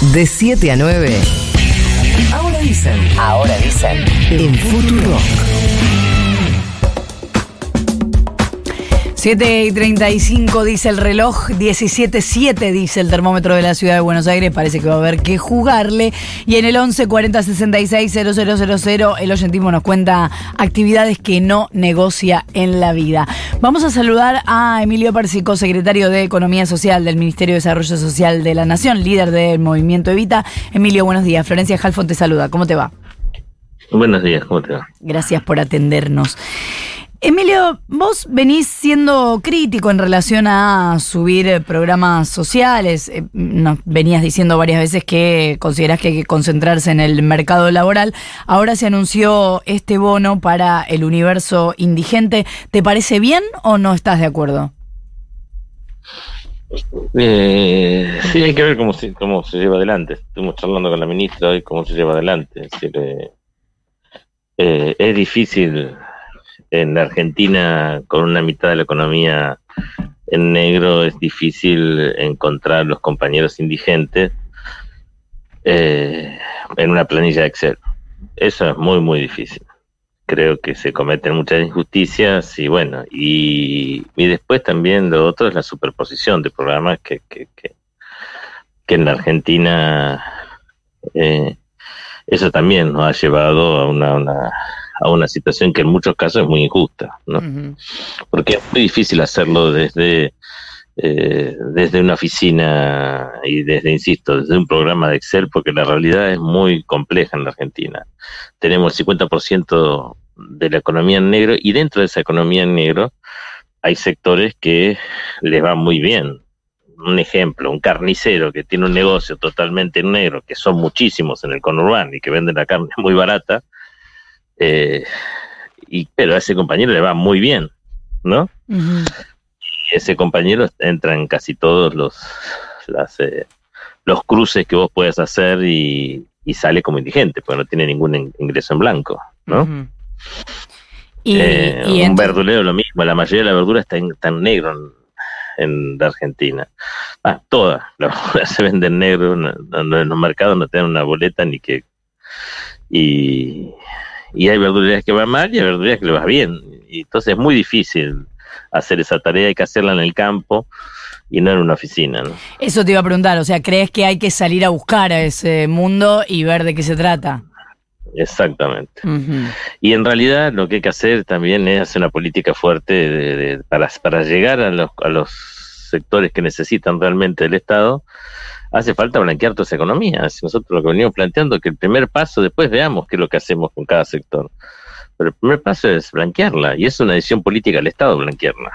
De 7 a 9. Ahora dicen. Ahora dicen. En Futuro. 7 y 35 dice el reloj, 17.7 dice el termómetro de la ciudad de Buenos Aires. Parece que va a haber que jugarle. Y en el 11 40 66 000 el oyentismo nos cuenta actividades que no negocia en la vida. Vamos a saludar a Emilio Persico, secretario de Economía Social del Ministerio de Desarrollo Social de la Nación, líder del movimiento Evita. Emilio, buenos días. Florencia Halfon te saluda. ¿Cómo te va? Buenos días, ¿cómo te va? Gracias por atendernos. Emilio, vos venís siendo crítico en relación a subir eh, programas sociales. Eh, nos venías diciendo varias veces que considerás que hay que concentrarse en el mercado laboral. Ahora se anunció este bono para el universo indigente. ¿Te parece bien o no estás de acuerdo? Eh, sí, hay que ver cómo se, cómo se lleva adelante. Estuvimos charlando con la ministra hoy cómo se lleva adelante. Es, decir, es difícil en la Argentina, con una mitad de la economía en negro, es difícil encontrar los compañeros indigentes eh, en una planilla de Excel. Eso es muy, muy difícil. Creo que se cometen muchas injusticias y bueno, y, después también lo otro es la superposición de programas que, que, que, en la Argentina eh, eso también nos ha llevado a una a una situación que en muchos casos es muy injusta, ¿no? Porque es muy difícil hacerlo desde, eh, desde una oficina y desde, insisto, desde un programa de Excel, porque la realidad es muy compleja en la Argentina. Tenemos el 50% de la economía en negro y dentro de esa economía en negro hay sectores que les va muy bien. Un ejemplo, un carnicero que tiene un negocio totalmente en negro, que son muchísimos en el conurbano y que venden la carne muy barata, eh, y, pero a ese compañero le va muy bien, ¿no? Y ese compañero entra en casi todos los, las, eh, los cruces que vos puedes hacer y, sale como indigente, porque no tiene ningún ingreso en blanco, ¿no? y, eh, un verdulero lo mismo, la mayoría de la verdura está en, negro en, la Argentina. Ah, toda la verdura se vende en negro, en los mercados no tienen una boleta ni que... Y, y hay verdulerías que van mal y hay verdulerías que le va bien. Y entonces es muy difícil hacer esa tarea, hay que hacerla en el campo y no en una oficina. ¿no? Eso te iba a preguntar, o sea, ¿crees que hay que salir a buscar a ese mundo y ver de qué se trata? Exactamente. Y en realidad lo que hay que hacer también es hacer una política fuerte de, para, para llegar a los, a los sectores que necesitan realmente el Estado, hace falta blanquear toda esa economía. Si nosotros lo que venimos planteando es que el primer paso, después veamos qué es lo que hacemos con cada sector. Pero el primer paso es blanquearla, y es una decisión política del Estado blanquearla,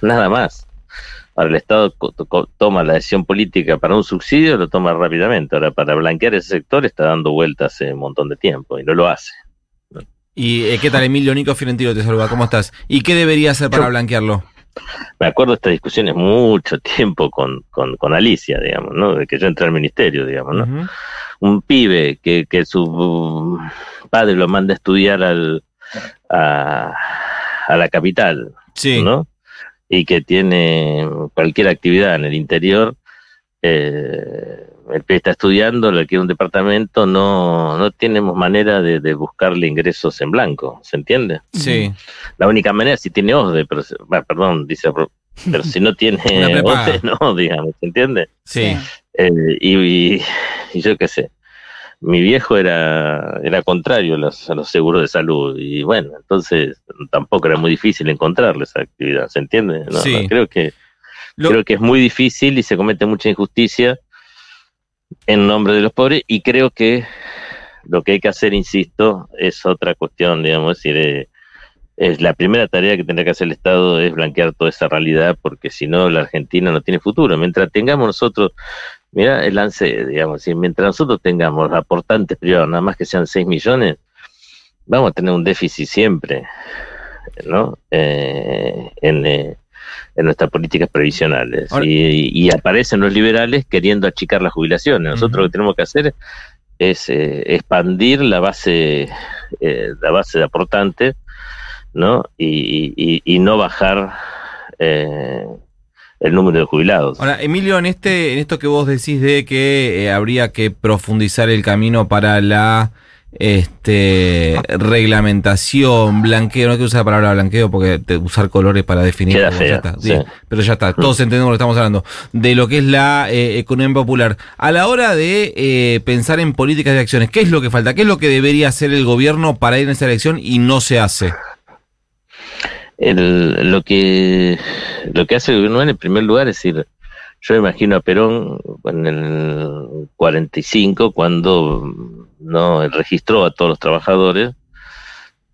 nada más. Ahora el Estado toma la decisión política para un subsidio, lo toma rápidamente. Ahora, para blanquear ese sector está dando vueltas hace un montón de tiempo y no lo hace. ¿Y eh, qué tal, Emilio? Nico Fiorentino te saluda, ¿cómo estás? ¿Y qué debería hacer para blanquearlo? Me acuerdo de estas discusiones mucho tiempo con, con, Alicia, digamos, ¿no? De que yo entré al ministerio, digamos, ¿no? Un pibe que, que su padre lo manda a estudiar al, a, a la capital, ¿no? Y que tiene cualquier actividad en el interior, eh, el que está estudiando, que quiere un departamento, no, no tenemos manera de, buscarle ingresos en blanco, ¿se entiende? Sí. La única manera, si tiene OSDE, pero, perdón, dice, pero si no tiene OSDE, no, digamos, ¿se entiende? Sí. Eh, y, yo qué sé, mi viejo era, era contrario a los, a los seguros de salud, y bueno, entonces tampoco era muy difícil encontrarle esa actividad, ¿se entiende? sí. creo que... Creo que es muy difícil y se comete mucha injusticia en nombre de los pobres y creo que lo que hay que hacer, insisto, es otra cuestión, digamos, es decir, eh, es la primera tarea que tendrá que hacer el Estado es blanquear toda esa realidad porque si no la Argentina no tiene futuro. Mientras tengamos nosotros, mira el lance, digamos, mientras nosotros tengamos aportantes privados, nada más que sean 6 millones, vamos a tener un déficit siempre, ¿no? Eh, en, eh, en nuestras políticas previsionales. y, aparecen los liberales queriendo achicar las jubilaciones. Nosotros lo que tenemos que hacer es eh, expandir la base, eh, la base de aportantes, ¿no? Y, no bajar eh, el número de jubilados. Ahora, Emilio, en este, en esto que vos decís de que eh, habría que profundizar el camino para la este reglamentación, blanqueo, no hay que usar la palabra blanqueo porque te- usar colores para definir Queda fea, ya está. sí. Sí, pero ya está, todos entendemos lo que estamos hablando, de lo que es la eh, economía popular. A la hora de eh, pensar en políticas de acciones, ¿qué es lo que falta? ¿Qué es lo que debería hacer el gobierno para ir en esa elección y no se hace? El- lo que lo que hace el gobierno en primer lugar es decir, yo imagino a Perón en el 45 cuando no registró a todos los trabajadores,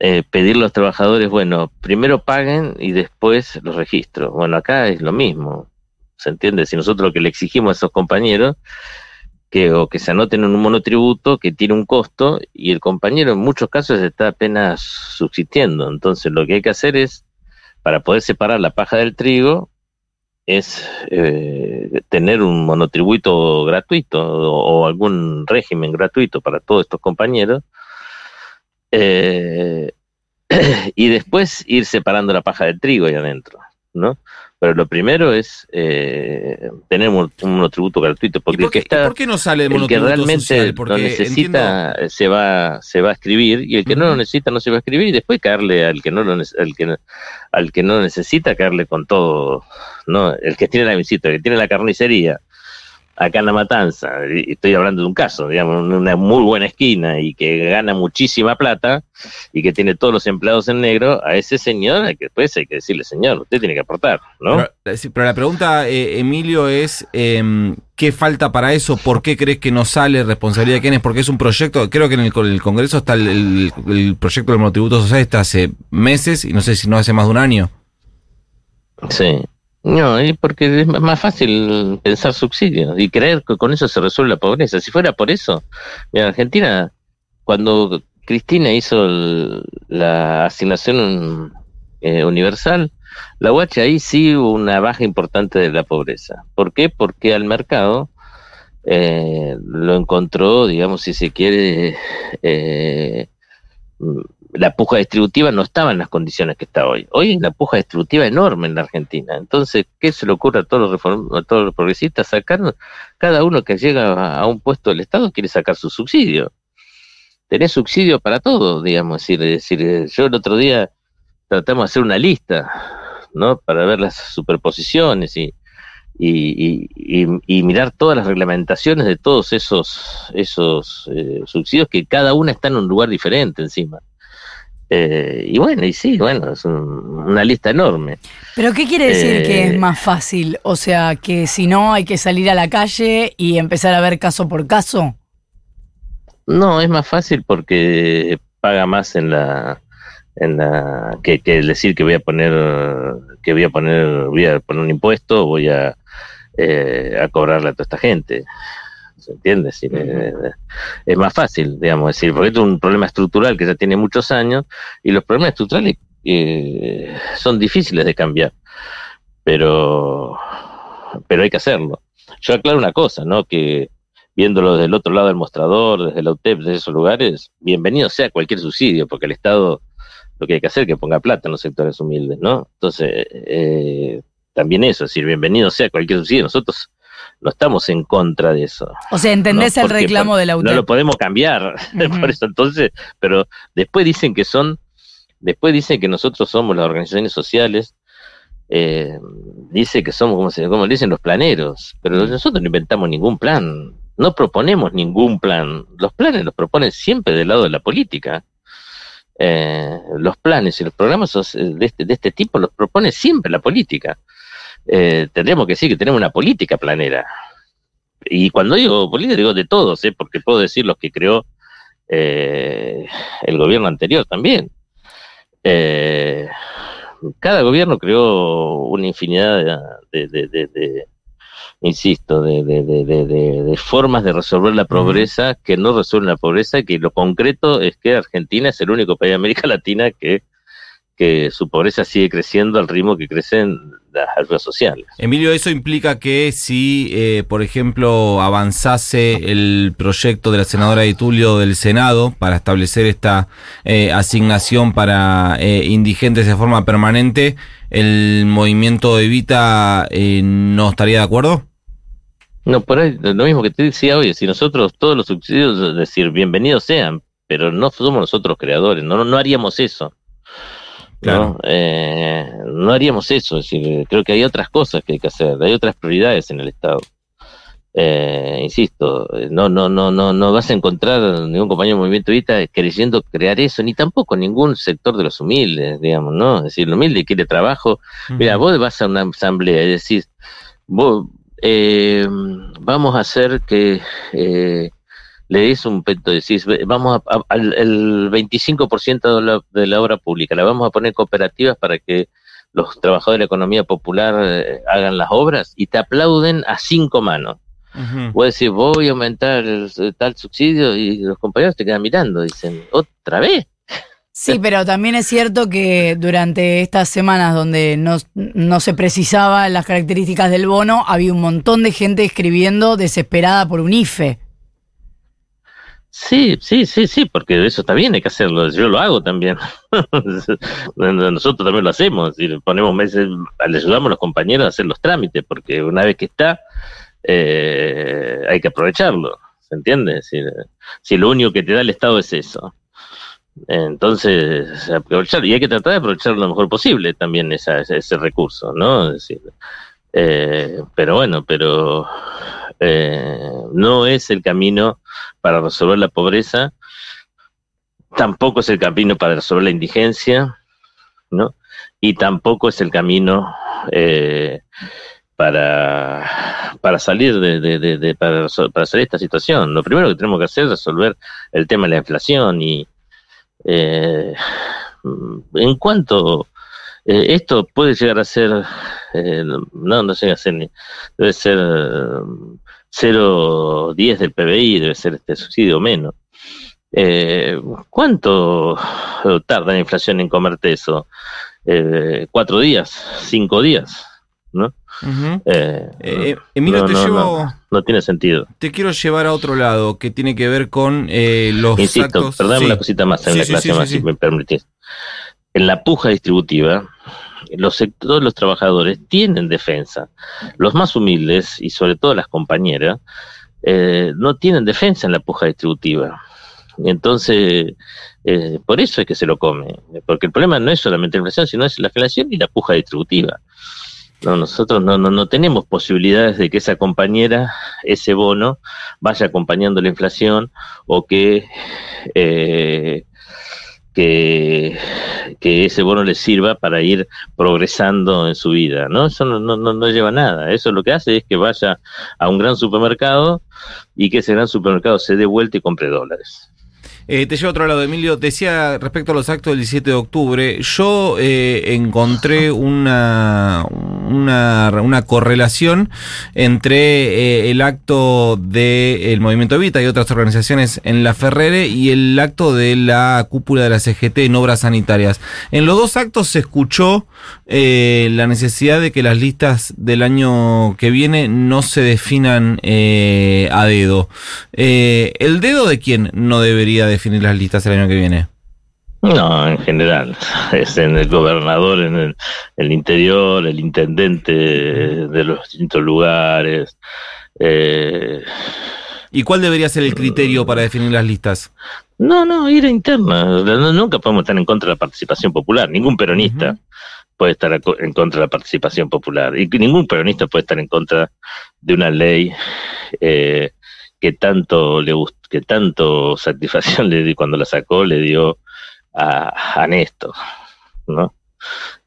eh, pedirle a los trabajadores, bueno, primero paguen y después los registro. Bueno, acá es lo mismo, ¿se entiende? Si nosotros lo que le exigimos a esos compañeros que o que se anoten en un monotributo que tiene un costo y el compañero en muchos casos está apenas subsistiendo. Entonces lo que hay que hacer es, para poder separar la paja del trigo, es eh, tener un monotributo gratuito o, algún régimen gratuito para todos estos compañeros eh, y después ir separando la paja del trigo ahí adentro, ¿no? Pero lo primero es eh, tener un, monotributo gratuito, ¿Y porque por, el que qué, está por qué no sale el el que realmente social? lo necesita entiendo- se va se va a escribir y el que no lo necesita no se va a escribir y después caerle al que no lo al que al que no necesita caerle con todo no el que tiene la visita el que tiene la carnicería acá en la matanza estoy hablando de un caso digamos una muy buena esquina y que gana muchísima plata y que tiene todos los empleados en negro a ese señor hay que después hay que decirle señor usted tiene que aportar no Pero, eh, pero la pregunta, eh, Emilio, es em, ¿qué falta para eso? ¿Por qué crees que no sale? ¿Responsabilidad de quién es? Porque es un proyecto, creo que en el, el Congreso está el, el- el proyecto del monotributo social, está hace meses y no sé si no hace más de un año. Sí. No, y porque es más fácil pensar subsidios y creer que con eso se resuelve la pobreza. Si fuera por eso, mira, Argentina, cuando Cristina hizo la asignación eh, universal, la UH ahí sí hubo una baja importante de la pobreza. ¿Por qué? Porque al mercado eh, lo encontró, digamos, si se quiere, eh, la puja distributiva no estaba en las condiciones que está hoy. Hoy hay una puja distributiva enorme en la Argentina. Entonces, ¿qué se le ocurre a todos los, a todos los progresistas? Sacar, cada uno que llega a, un puesto del Estado quiere sacar su subsidio. Tenés subsidio para todo, digamos. Es decir, yo el otro día tratamos de hacer una lista, ¿no? Para ver las superposiciones y mirar todas las reglamentaciones de todos esos, esos eh, subsidios que cada una está en un lugar diferente encima. Eh, y bueno, y sí, bueno, es un- una lista enorme. ¿Pero qué quiere decir Eh, que es más fácil? O sea, que si no hay que salir a la calle y empezar a ver caso por caso. No, es más fácil porque paga más en la en la que, que decir que voy a poner que voy a poner voy a poner un impuesto, voy a eh, a cobrarle a toda esta gente. ¿Se entiende? Es, decir, eh, es más fácil, digamos, decir, porque esto es un problema estructural que ya tiene muchos años y los problemas estructurales eh, son difíciles de cambiar, pero pero hay que hacerlo. Yo aclaro una cosa, ¿no? Que viéndolo desde el otro lado del mostrador, desde la UTEP, desde esos lugares, bienvenido sea cualquier subsidio, porque el Estado lo que hay que hacer es que ponga plata en los sectores humildes, ¿no? Entonces, eh, también eso, es decir, bienvenido sea cualquier subsidio, nosotros no estamos en contra de eso. O sea, ¿entendés ¿no? el reclamo por- de la No lo podemos cambiar, por eso entonces, pero después dicen que son, después dicen que nosotros somos las organizaciones sociales, eh, dice que somos, como, se, como dicen, los planeros, pero nosotros no inventamos ningún plan, no proponemos ningún plan, los planes los proponen siempre del lado de la política. Eh, los planes y los programas de este, de este tipo los propone siempre la política. Eh, tendríamos que decir que tenemos una política planera. Y cuando digo política, digo de todos, ¿eh? porque puedo decir los que creó eh, el gobierno anterior también. Eh, cada gobierno creó una infinidad de, de- de- de- insisto, de, de- de- de- de- de formas de resolver la pobreza que no resuelven la pobreza, que lo concreto es que Argentina es el único país de América Latina que que su pobreza sigue creciendo al ritmo que crecen las ayudas sociales. Emilio, eso implica que si, eh, por ejemplo, avanzase el proyecto de la senadora de Tulio del Senado para establecer esta eh, asignación para eh, indigentes de forma permanente, ¿el movimiento Evita eh, no estaría de acuerdo? No, por ahí, lo mismo que te decía hoy, si nosotros todos los subsidios, es decir, bienvenidos sean, pero no somos nosotros creadores, no, no haríamos eso. Claro. ¿no? Eh, no haríamos eso, es decir, creo que hay otras cosas que hay que hacer, hay otras prioridades en el Estado. Eh, insisto, no, no, no, no, no vas a encontrar ningún compañero del movimiento Evita creyendo crear eso, ni tampoco ningún sector de los humildes, digamos, ¿no? Es decir, el humilde quiere trabajo. Mira, vos vas a una asamblea y decís, vos, eh, vamos a hacer que eh, le des un peto, decís, vamos a, a- al el 25% de la, de la obra pública, la vamos a poner cooperativas para que los trabajadores de la economía popular eh, hagan las obras y te aplauden a cinco manos. Ujú. Vos decís, voy a aumentar el, tal subsidio y los compañeros te quedan mirando, dicen, ¿otra vez? Sí, pero también es cierto que durante estas semanas donde no, no se precisaba las características del bono, había un montón de gente escribiendo desesperada por un IFE. Sí, sí, sí, sí, porque eso está bien, hay que hacerlo. Yo lo hago también. Nosotros también lo hacemos. es decir, ponemos meses, le ayudamos a los compañeros a hacer los trámites, porque una vez que está, eh, hay que aprovecharlo. ¿Se entiende? Decir, si lo único que te da el Estado es eso. Entonces, aprovechar, y hay que tratar de aprovechar lo mejor posible también esa, ese, ese recurso, ¿no? Es decir, eh, pero bueno, pero eh, no es el camino para resolver la pobreza, tampoco es el camino para resolver la indigencia, ¿no? Y tampoco es el camino eh, para, para salir de, para, para salir esta situación. Lo primero que tenemos que hacer es resolver el tema de la inflación y eh, en cuanto eh, esto puede llegar a ser eh, no no llega a ser ni debe ser eh, 0,10 del PBI, debe ser este subsidio menos. Eh, ¿Cuánto tarda la inflación en comerte eso? Eh, ¿Cuatro días? ¿Cinco días? ¿No? Eh, Eh, Emilio, no, te no, llevo, no, no tiene sentido. te quiero llevar a otro lado que tiene que ver con eh, los Insisto, actos. Sí. una cosita más en Sí, la sí, clase más, si me permitís. En la puja distributiva, los sectores, los trabajadores tienen defensa. Los más humildes, y sobre todo las compañeras, eh, no tienen defensa en la puja distributiva. Entonces, eh, por eso es que se lo come. Porque el problema no es solamente la inflación, sino es la inflación y la puja distributiva. No, nosotros no, no, no tenemos posibilidades de que esa compañera, ese bono, vaya acompañando la inflación o que, eh, que, que ese bono le sirva para ir progresando en su vida. ¿no? Eso no, no, no, lleva nada. Eso lo que hace es que vaya a un gran supermercado y que ese gran supermercado se dé vuelta y compre dólares. Eh, te llevo a otro lado, Emilio. Decía respecto a los actos del 17 de octubre, yo eh, encontré una, una, correlación entre eh, el acto del Movimiento Evita y otras organizaciones en la Ferrere y el acto de la cúpula de la CGT en obras sanitarias. En los dos actos se escuchó la necesidad de que las listas del año que viene no se definan a dedo. ¿El dedo de quién no debería definir las listas el año que viene? No, en general, es en el gobernador, en el, el interior, el intendente de los distintos lugares. Eh, ¿Y cuál debería ser el criterio para definir las listas? no, no, ir a interna. Nunca podemos estar en contra de la participación popular. Ningún peronista puede estar en contra de la participación popular. Y ningún peronista puede estar en contra de una ley eh, que tanto le gust- que tanto satisfacción le dio cuando la sacó, le dio a, a Néstor, ¿no?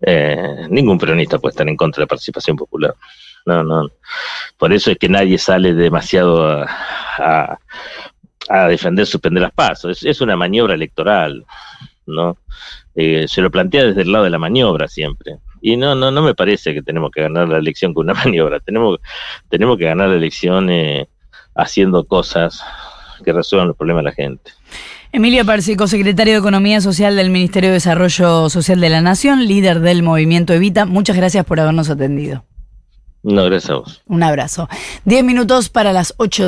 Eh, ningún peronista puede estar en contra de la participación popular. No, no. Por eso es que nadie sale demasiado a, a, a defender suspender las pasos. Es, es una maniobra electoral, ¿no? Eh, se lo plantea desde el lado de la maniobra siempre. Y no, no, no me parece que tenemos que ganar la elección con una maniobra. Tenemos, tenemos que ganar la elección eh, haciendo cosas que resuelvan los problemas de la gente. Emilio Persico, secretario de Economía Social del Ministerio de Desarrollo Social de la Nación, líder del movimiento Evita, muchas gracias por habernos atendido. No, gracias a vos. Un abrazo. Diez minutos para las ocho.